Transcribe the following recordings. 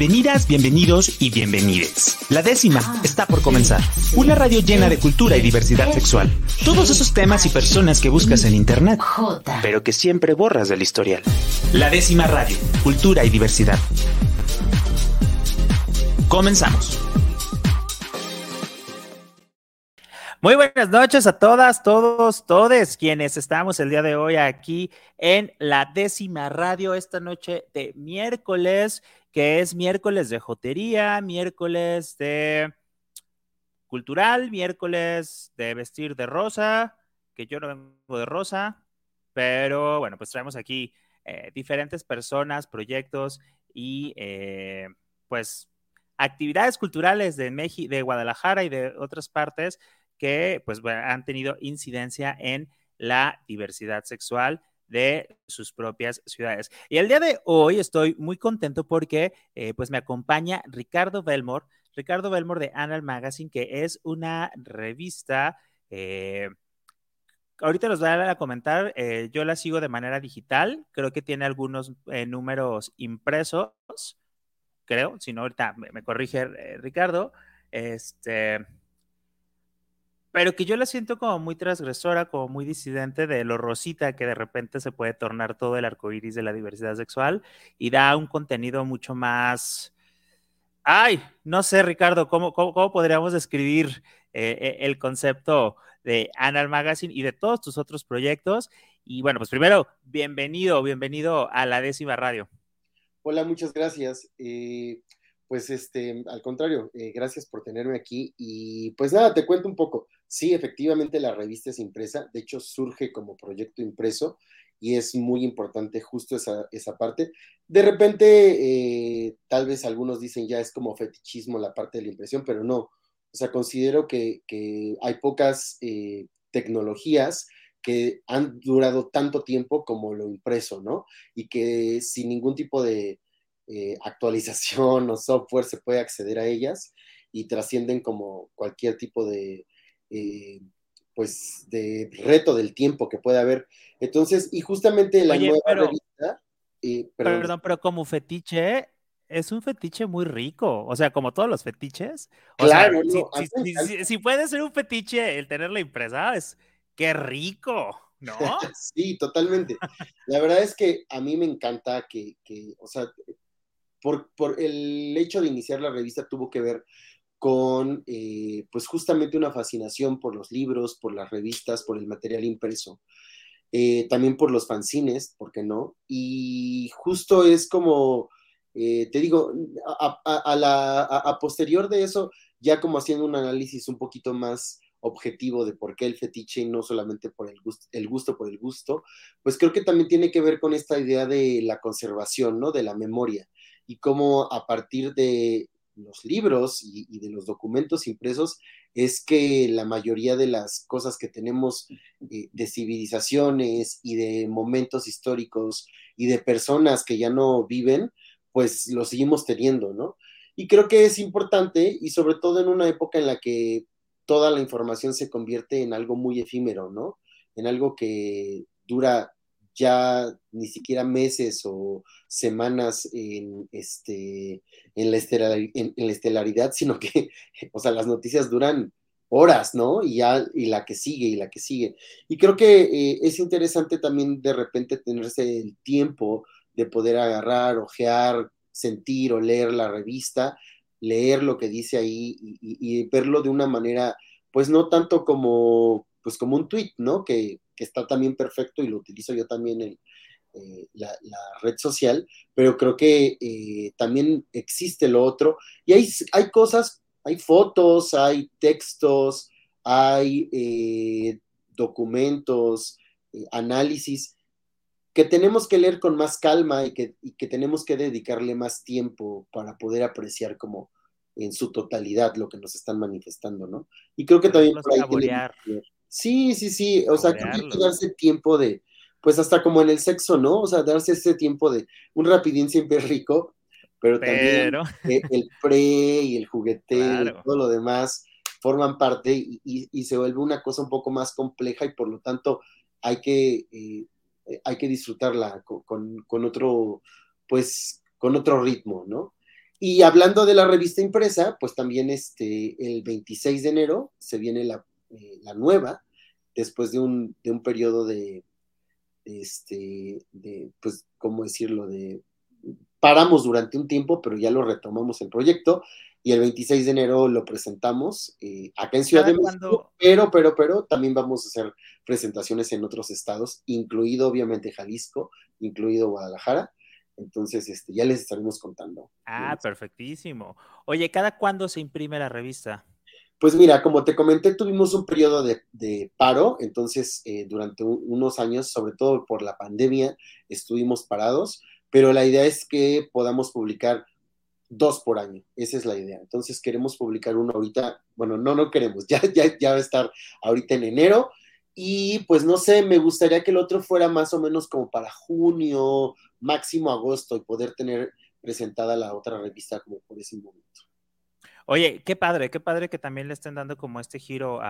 Bienvenidas, bienvenidos y bienvenides. La décima está por comenzar. Una radio llena de cultura y diversidad sexual. Todos esos temas y personas que buscas en internet, pero que siempre borras del historial. La décima radio, cultura y diversidad. Comenzamos. Muy buenas noches a todas, todos, todes quienes estamos el día de hoy aquí en la décima radio esta noche de miércoles, que es miércoles de jotería, miércoles de cultural, miércoles de vestir de rosa, que yo no vengo de rosa, pero bueno, pues traemos aquí eh, diferentes personas, proyectos y eh, pues actividades culturales de, México, de Guadalajara y de otras partes que pues han tenido incidencia en la diversidad sexual de sus propias ciudades. Y el día de hoy estoy muy contento porque eh, pues me acompaña Ricardo Belmore, Ricardo Belmore de Annal Magazine, que es una revista, eh, ahorita los voy a comentar, eh, yo la sigo de manera digital, creo que tiene algunos números impresos, creo, si no ahorita me, me corrige Ricardo, este pero que yo la siento como muy transgresora, como muy disidente de lo rosita que de repente se puede tornar todo el arco iris de la diversidad sexual y da un contenido mucho más. Ay, no sé, Ricardo, ¿cómo, cómo, podríamos describir eh, eh, el concepto de Anal Magazine y de todos tus otros proyectos? Y bueno, pues primero, bienvenido, bienvenido a la décima radio. Hola, muchas gracias. Eh, pues este, al contrario, eh, gracias por tenerme aquí. Y pues nada, te cuento un poco. Sí, efectivamente la revista es impresa, de hecho surge como proyecto impreso y es muy importante justo esa, esa parte. De repente, eh, tal vez algunos dicen ya es como fetichismo la parte de la impresión, pero no. O sea, considero que, hay pocas eh, tecnologías que han durado tanto tiempo como lo impreso, ¿no? Y que sin ningún tipo de, eh, actualización o software se puede acceder a ellas y trascienden como cualquier tipo de, eh, pues, de reto del tiempo que pueda haber. Entonces, y justamente la nueva revista... Eh, perdón. pero como fetiche, es un fetiche muy rico, o sea, como todos los fetiches. claro, si, si, puede ser un fetiche el tener la impresa, es qué rico, ¿no? sí, totalmente. La verdad es que a mí me encanta que, que o sea, por, el hecho de iniciar la revista tuvo que ver con, eh, pues justamente una fascinación por los libros, por las revistas, por el material impreso, eh, también por los fanzines, ¿por qué no? Y justo es como, eh, te digo, a, posterior de eso, ya como haciendo un análisis un poquito más objetivo de por qué el fetiche y no solamente por el gusto, el gusto por el gusto, pues creo que también tiene que ver con esta idea de la conservación, ¿no? De la memoria y cómo a partir de los libros y, de los documentos impresos es que la mayoría de las cosas que tenemos eh, de civilizaciones y de momentos históricos y de personas que ya no viven, pues lo seguimos teniendo, ¿no? Y creo que es importante y sobre todo en una época en la que toda la información se convierte en algo muy efímero, ¿no? En algo que dura ya ni siquiera meses o semanas en, este, en, la, estelaridad, sino que, o sea, las noticias duran horas, ¿no? Y ya, y la que sigue, y la que sigue. Y creo que eh, es interesante también de repente tenerse el tiempo de poder agarrar, ojear, sentir o leer la revista, leer lo que dice ahí y, y verlo de una manera, pues no tanto como, pues como un tweet, ¿no? Que, que está también perfecto y lo utilizo yo también en eh, la, red social, pero creo que eh, también existe lo otro. Y hay, hay cosas, hay fotos, hay textos, hay eh, documentos, análisis que tenemos que leer con más calma y que, y que tenemos que dedicarle más tiempo para poder apreciar como en su totalidad lo que nos están manifestando, ¿no? Y creo que también... Sí, sí, sí, o sea, hay que darse tiempo de, pues hasta como en el sexo, ¿no? O sea, darse ese tiempo de un rapidín siempre rico, pero, también el pre y el jugueteo y todo lo demás forman parte y, se vuelve una cosa un poco más compleja y por lo tanto hay que, eh, hay que disfrutarla con, con, otro, pues, con otro ritmo, ¿no? Y hablando de la revista impresa, pues también este, el 26 de enero se viene la, eh, la nueva, después de un, de un periodo de, este, de, pues, ¿cómo decirlo? De, paramos durante un tiempo, pero ya lo retomamos el proyecto y el 26 de enero lo presentamos eh, acá en Ciudad de México, pero, pero, pero también vamos a hacer presentaciones en otros estados, incluido obviamente Jalisco, incluido Guadalajara. Entonces, este, ya les estaremos contando. Ah, perfectísimo. Oye, ¿cada cuándo se imprime la revista? Pues mira, como te comenté, tuvimos un periodo de, paro, entonces eh, durante unos años, sobre todo por la pandemia, estuvimos parados, pero la idea es que podamos publicar dos por año, esa es la idea. Entonces queremos publicar uno ahorita, bueno, no, no queremos, ya, ya, ya va a estar ahorita en enero y pues no sé, me gustaría que el otro fuera más o menos como para junio, máximo agosto y poder tener presentada la otra revista como por ese momento. Oye, qué padre, qué padre que también le estén dando como este giro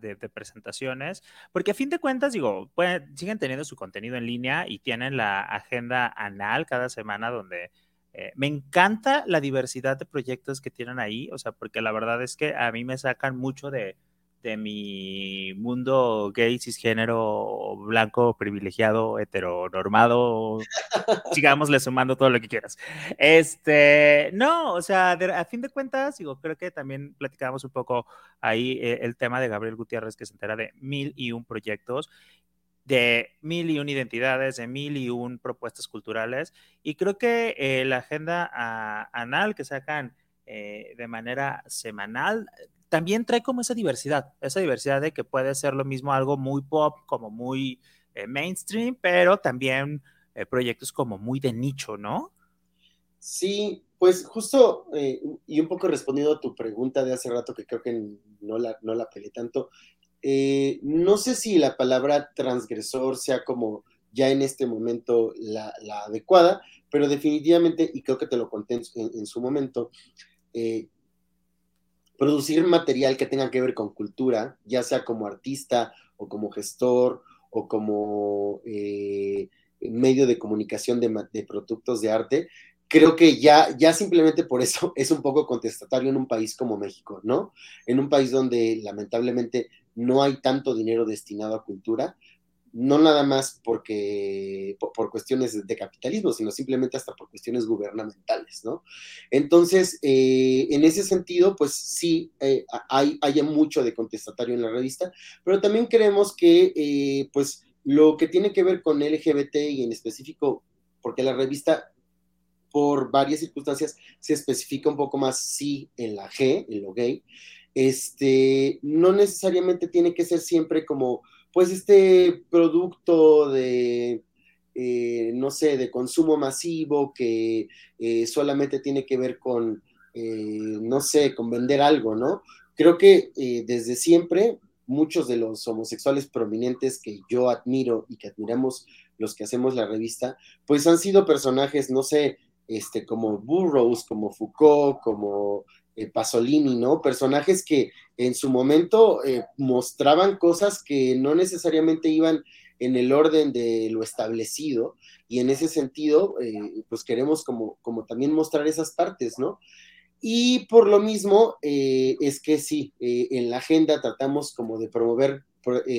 de, presentaciones, porque a fin de cuentas, digo, siguen teniendo su contenido en línea y tienen la agenda anal cada semana donde eh, me encanta la diversidad de proyectos que tienen ahí, o sea, porque la verdad es que a mí me sacan mucho de, de mi mundo gay, cisgénero, blanco, privilegiado, heteronormado, sigámosle sumando todo lo que quieras. Este, no, o sea, a fin de cuentas, digo, creo que también platicábamos un poco ahí eh, el tema de Gabriel Gutiérrez, que se entera de mil y un proyectos de mil y un identidades, de mil y un propuestas culturales. Y creo que eh, la agenda ah, anal que sacan eh, de manera semanal también trae como esa diversidad, esa diversidad de que puede ser lo mismo algo muy pop, como muy eh, mainstream, pero también eh, proyectos como muy de nicho, ¿no? Sí, pues justo, y un poco respondiendo a tu pregunta de hace rato, que creo que no la, no la tanto, no sé si la palabra transgresor sea como ya en este momento la, adecuada, pero definitivamente, y creo que te lo conté en su momento, producir material que tenga que ver con cultura, ya sea como artista o como gestor o como eh, medio de comunicación de, productos de arte, creo que ya, ya simplemente por eso es un poco contestatario en un país como México, ¿no? En un país donde lamentablemente no hay tanto dinero destinado a cultura, no nada más porque por, cuestiones de capitalismo, sino simplemente hasta por cuestiones gubernamentales, ¿no? Entonces, eh, en ese sentido, pues sí, eh, hay, mucho de contestatario en la revista, pero también creemos que, eh, pues, lo que tiene que ver con LGBT y en específico, porque la revista, por varias circunstancias, se especifica un poco más, sí, en la G, en lo gay, este, no necesariamente tiene que ser siempre como pues este producto de, eh, no sé, de consumo masivo que eh, solamente tiene que ver con, eh, no sé, con vender algo, ¿no? Creo que desde siempre muchos de los homosexuales prominentes que yo admiro y que admiramos los que hacemos la revista, pues han sido personajes, no sé, este, como Burroughs, como Foucault, como eh, Pasolini, ¿no? Personajes que en su momento eh, mostraban cosas que no necesariamente iban en el orden de lo establecido y en ese sentido, eh, pues queremos como, como también mostrar esas partes, ¿no? Y por lo mismo, es que sí, en la agenda tratamos como de promover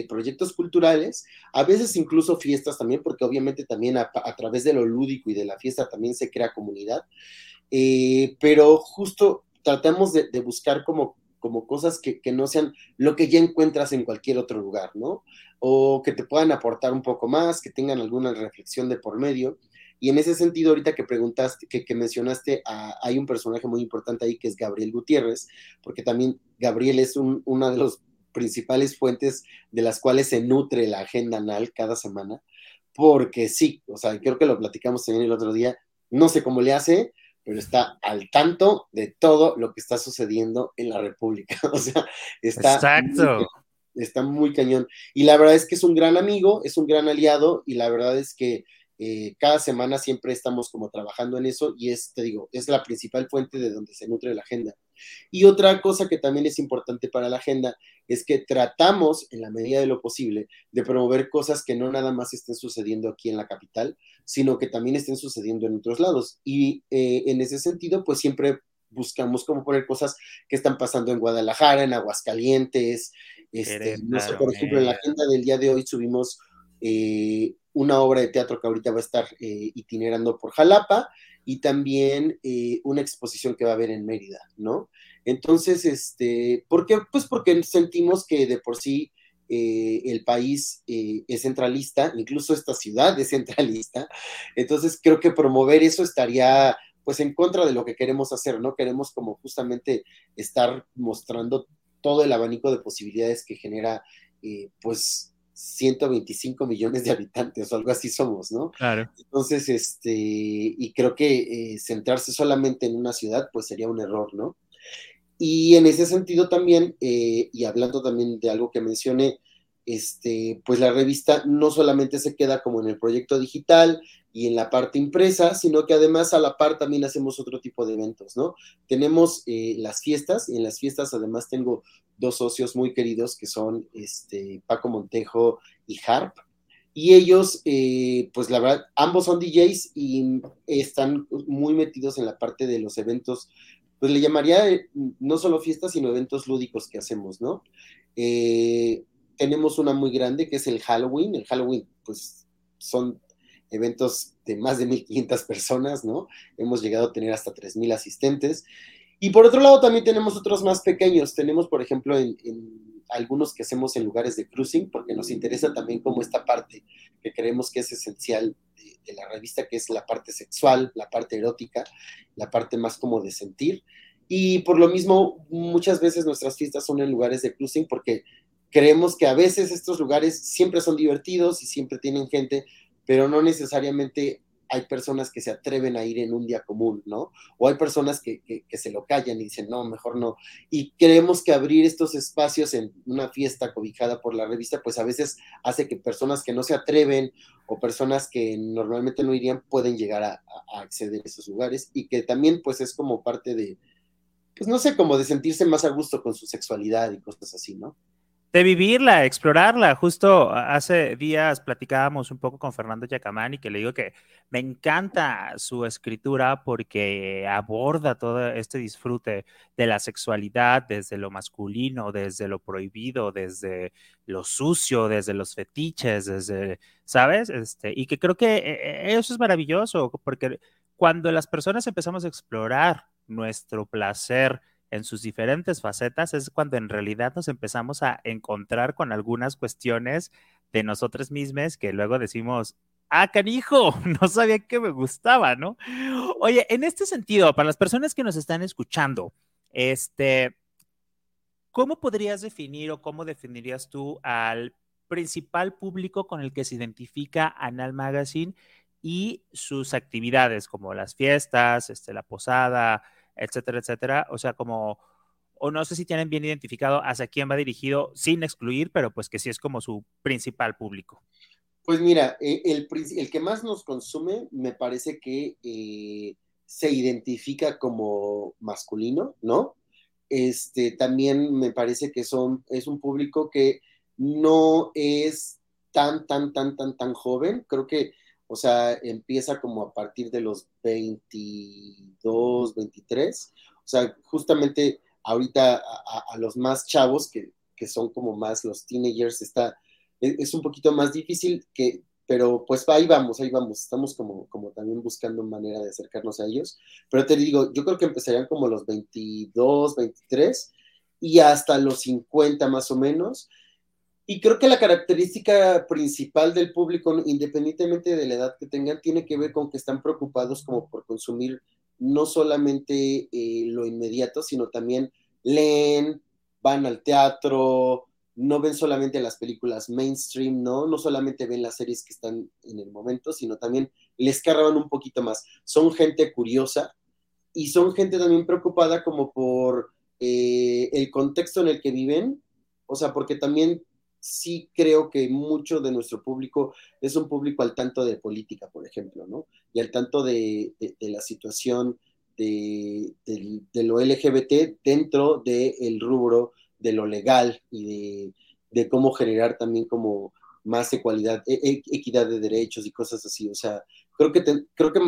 proyectos culturales, a veces incluso fiestas también, porque obviamente también a, través de lo lúdico y de la fiesta también se crea comunidad, pero justo tratamos de, buscar como, como cosas que, no sean lo que ya encuentras en cualquier otro lugar, ¿no? O que te puedan aportar un poco más, que tengan alguna reflexión de por medio. Y en ese sentido, ahorita que preguntaste, que, que mencionaste, hay un personaje muy importante ahí que es Gabriel Gutiérrez, porque también Gabriel es una de las principales fuentes de las cuales se nutre la agenda anal cada semana, porque sí, o sea, creo que lo platicamos también el otro día, no sé cómo le hace, pero está al tanto de todo lo que está sucediendo en la República. O sea, está, Exacto. Muy, está muy cañón. Y la verdad es que es un gran amigo, es un gran aliado, y la verdad es que eh, cada semana siempre estamos como trabajando en eso, y es, te digo, es la principal fuente de donde se nutre la agenda. Y otra cosa que también es importante para la agenda es que tratamos, en la medida de lo posible, de promover cosas que no nada más estén sucediendo aquí en la capital, sino que también estén sucediendo en otros lados. Y eh, en ese sentido, pues siempre buscamos como poner cosas que están pasando en Guadalajara, en Aguascalientes. Este, no sé, por ejemplo, en la agenda del día de hoy subimos eh, una obra de teatro que ahorita va a estar eh, itinerando por Jalapa y también eh, una exposición que va a haber en Mérida, ¿no? Entonces, este, ¿por qué? Pues porque sentimos que de por sí el país es centralista, incluso esta ciudad es centralista, entonces creo que promover eso estaría pues en contra de lo que queremos hacer, ¿no? Queremos como justamente estar mostrando todo el abanico de posibilidades que genera, eh, pues, 125 millones de habitantes o algo así somos, ¿no? Claro. Entonces, este, y creo que eh, centrarse solamente en una ciudad, pues sería un error, ¿no? Y en ese sentido también, eh, y hablando también de algo que mencioné, este, pues la revista no solamente se queda como en el proyecto digital y en la parte impresa, sino que además a la par también hacemos otro tipo de eventos, ¿no? Tenemos eh, las fiestas, y en las fiestas además tengo dos socios muy queridos que son este, Paco Montejo y Harp, y ellos, eh, pues la verdad, ambos son DJs y están muy metidos en la parte de los eventos, pues le llamaría eh, no solo fiestas, sino eventos lúdicos que hacemos, ¿no? Tenemos una muy grande que es el Halloween. El Halloween, pues son eventos de más de 1.500 personas, ¿no? Hemos llegado a tener hasta 3.000 asistentes. Y por otro lado, también tenemos otros más pequeños. Tenemos, por ejemplo, en, algunos que hacemos en lugares de cruising, porque nos interesa también como esta parte que creemos que es esencial de, de, la revista, que es la parte sexual, la parte erótica, la parte más como de sentir. Y por lo mismo, muchas veces nuestras fiestas son en lugares de cruising porque creemos que a veces estos lugares siempre son divertidos y siempre tienen gente, pero no necesariamente hay personas que se atreven a ir en un día común, ¿no? O hay personas que, que, se lo callan y dicen, no, mejor no. Y creemos que abrir estos espacios en una fiesta cobijada por la revista, pues a veces hace que personas que no se atreven o personas que normalmente no irían pueden llegar a, a acceder a esos lugares y que también pues es como parte de, pues no sé, como de sentirse más a gusto con su sexualidad y cosas así, ¿no? De vivirla, explorarla. Justo hace días platicábamos un poco con Fernando Yacamán y que le digo que me encanta su escritura porque aborda todo este disfrute de la sexualidad desde lo masculino, desde lo prohibido, desde lo sucio, desde los fetiches, desde, ¿sabes? Este, y que creo que eh, eso es maravilloso porque cuando las personas empezamos a explorar nuestro placer, en sus diferentes facetas, es cuando en realidad nos empezamos a encontrar con algunas cuestiones de nosotros mismos que luego decimos, ah, canijo, no sabía que me gustaba, ¿no? Oye, en este sentido, para las personas que nos están escuchando, este, ¿cómo podrías definir o cómo definirías tú al principal público con el que se identifica Anal Magazine y sus actividades, como las fiestas, este, la posada, etcétera, etcétera. O sea, como, o no sé si tienen bien identificado hacia quién va dirigido, sin excluir, pero pues que sí es como su principal público. Pues mira, eh, el, el que más nos consume me parece que eh, se identifica como masculino, ¿no? Este, también me parece que son, es un público que no es tan, tan, tan, tan, tan joven. Creo que o sea, empieza como a partir de los 22, 23. O sea, justamente ahorita a, los más chavos, que, son como más los teenagers, está, e, es, un poquito más difícil, que, pero pues ahí vamos, ahí vamos. Estamos como, como también buscando manera de acercarnos a ellos. Pero te digo, yo creo que empezarían como los 22, 23 y hasta los 50 más o menos. Y creo que la característica principal del público, independientemente de la edad que tengan, tiene que ver con que están preocupados como por consumir no solamente eh, lo inmediato, sino también leen, van al teatro, no ven solamente las películas mainstream, ¿no? No solamente ven las series que están en el momento, sino también les cargan un poquito más. Son gente curiosa y son gente también preocupada como por eh, el contexto en el que viven, o sea, porque también sí creo que mucho de nuestro público es un público al tanto de política, por ejemplo, ¿no? Y al tanto de, la situación de, lo LGBT dentro del rubro de lo legal y de, cómo generar también como más equalidad, e, e, equidad de derechos y cosas así. O sea, creo que, creo que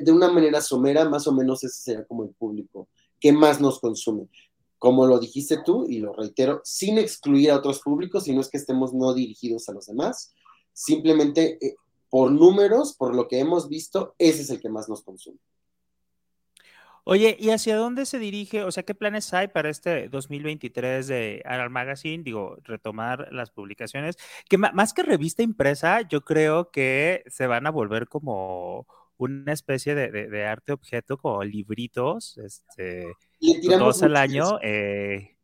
de una manera somera, más o menos ese será como el público que más nos consume. Como lo dijiste tú, y lo reitero, sin excluir a otros públicos, sino es que estemos no dirigidos a los demás, simplemente eh, por números, por lo que hemos visto, ese es el que más nos consume. Oye, ¿y hacia dónde se dirige? O sea, ¿qué planes hay para este 2023 de Aral Magazine? Digo, retomar las publicaciones, que más que revista impresa, yo creo que se van a volver como una especie de, arte objeto, como libritos, este, todos al año. Eh,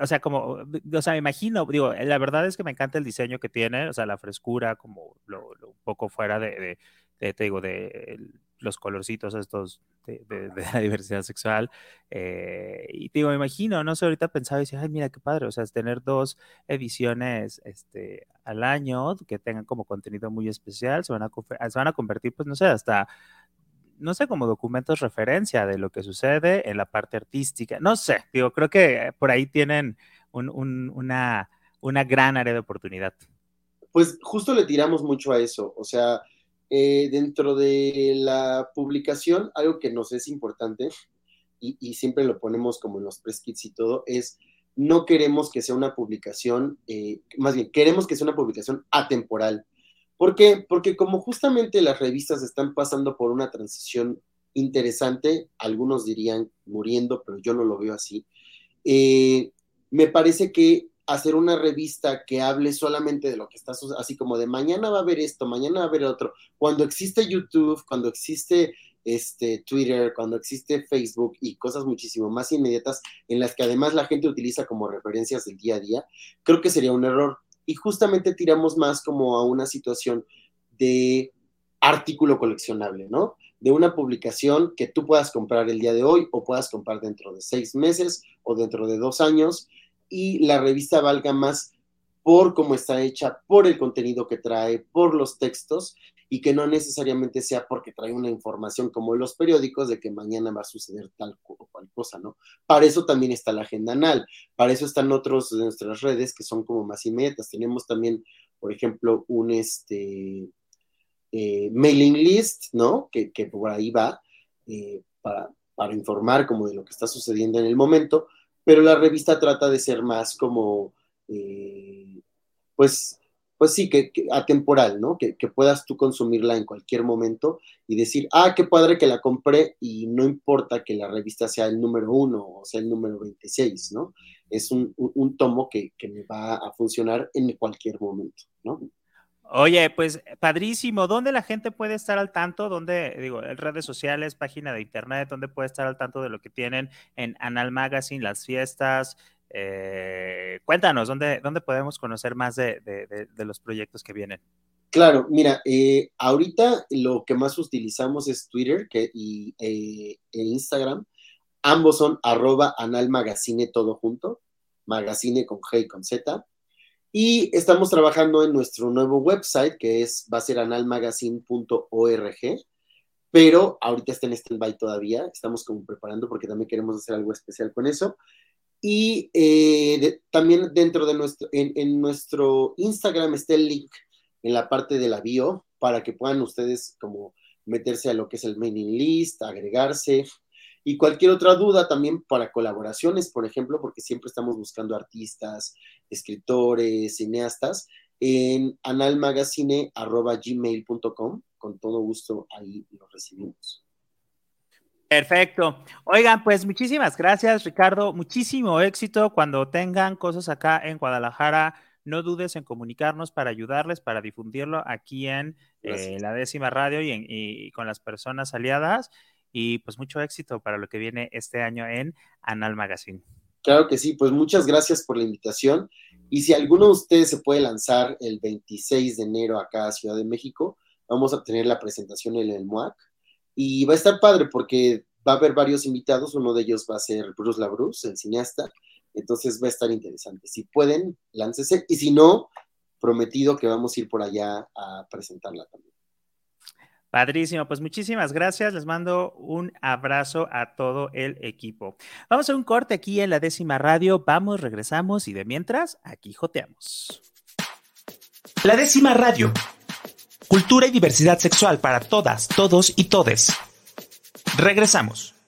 o sea, como, o sea, me imagino, digo, la verdad es que me encanta el diseño que tiene, o sea, la frescura, como lo, un poco fuera de, de, te digo, de los colorcitos estos de, la diversidad sexual. Eh, y digo, me imagino, no sé, ahorita pensaba y decía, ay, mira qué padre, o sea, es tener dos ediciones este, al año que tengan como contenido muy especial, se van a, se van a convertir, pues no sé, hasta no sé, como documentos referencia de lo que sucede en la parte artística. No sé, digo, creo que por ahí tienen una, una gran área de oportunidad. Pues justo le tiramos mucho a eso, o sea, eh, dentro de la publicación, algo que nos es importante, y, siempre lo ponemos como en los press kits y todo, es no queremos que sea una publicación, eh, más bien, queremos que sea una publicación atemporal. ¿Por qué? Porque como justamente las revistas están pasando por una transición interesante, algunos dirían muriendo, pero yo no lo veo así, eh, me parece que hacer una revista que hable solamente de lo que está así como de mañana va a haber esto, mañana va a haber otro. Cuando existe YouTube, cuando existe este Twitter, cuando existe Facebook y cosas muchísimo más inmediatas en las que además la gente utiliza como referencias del día a día, creo que sería un error. Y justamente tiramos más como a una situación de artículo coleccionable, ¿no? De una publicación que tú puedas comprar el día de hoy o puedas comprar dentro de seis meses o dentro de dos años y la revista valga más por cómo está hecha, por el contenido que trae, por los textos y que no necesariamente sea porque trae una información como los periódicos de que mañana va a suceder tal o cual cosa, ¿no? Para eso también está la agenda anal, para eso están otros de nuestras redes que son como más inmediatas. Tenemos también, por ejemplo, un este eh, mailing list, ¿no? Que, por ahí va eh, para, para informar como de lo que está sucediendo en el momento, pero la revista trata de ser más como, eh, pues, pues sí, que, atemporal, ¿no? Que, puedas tú consumirla en cualquier momento y decir, ah, qué padre que la compré y no importa que la revista sea el número uno o sea el número 26, ¿no? Es un, tomo que, que me va a funcionar en cualquier momento, ¿no? Oye, pues padrísimo. ¿Dónde la gente puede estar al tanto? ¿Dónde, digo, en redes sociales, página de internet, dónde puede estar al tanto de lo que tienen en Anal Magazine, las fiestas? Eh, cuéntanos, ¿dónde, ¿dónde podemos conocer más de, los proyectos que vienen? Claro, mira, eh, ahorita lo que más utilizamos es Twitter y eh, e Instagram. Ambos son arroba Anal Magazine todo junto, magazine con G y con Z. Y estamos trabajando en nuestro nuevo website, que es va a ser analmagazine.org, pero ahorita está en stand-by todavía, estamos como preparando porque también queremos hacer algo especial con eso. Y eh, también dentro de nuestro, en, nuestro Instagram está el link en la parte de la bio para que puedan ustedes como meterse a lo que es el mailing list, agregarse, y cualquier otra duda también para colaboraciones, por ejemplo, porque siempre estamos buscando artistas, escritores, cineastas, en analmagazine.gmail.com. Con todo gusto ahí lo recibimos. Perfecto. Oigan, pues muchísimas gracias, Ricardo. Muchísimo éxito. Cuando tengan cosas acá en Guadalajara, no dudes en comunicarnos para ayudarles, para difundirlo aquí en eh, la décima radio y, y con las personas aliadas y pues mucho éxito para lo que viene este año en Anal Magazine. Claro que sí, pues muchas gracias por la invitación. Y si alguno de ustedes se puede lanzar el 26 de enero acá a Ciudad de México, vamos a tener la presentación en el MOAC. Y va a estar padre porque va a haber varios invitados, uno de ellos va a ser Bruce LaBruce, el cineasta, entonces va a estar interesante. Si pueden, láncese, y si no, prometido que vamos a ir por allá a presentarla también. Padrísimo, pues muchísimas gracias. Les mando un abrazo a todo el equipo. Vamos a un corte aquí en la décima radio. Vamos, regresamos y de mientras, aquí joteamos. La décima radio. Cultura y diversidad sexual para todas, todos y todes. Regresamos.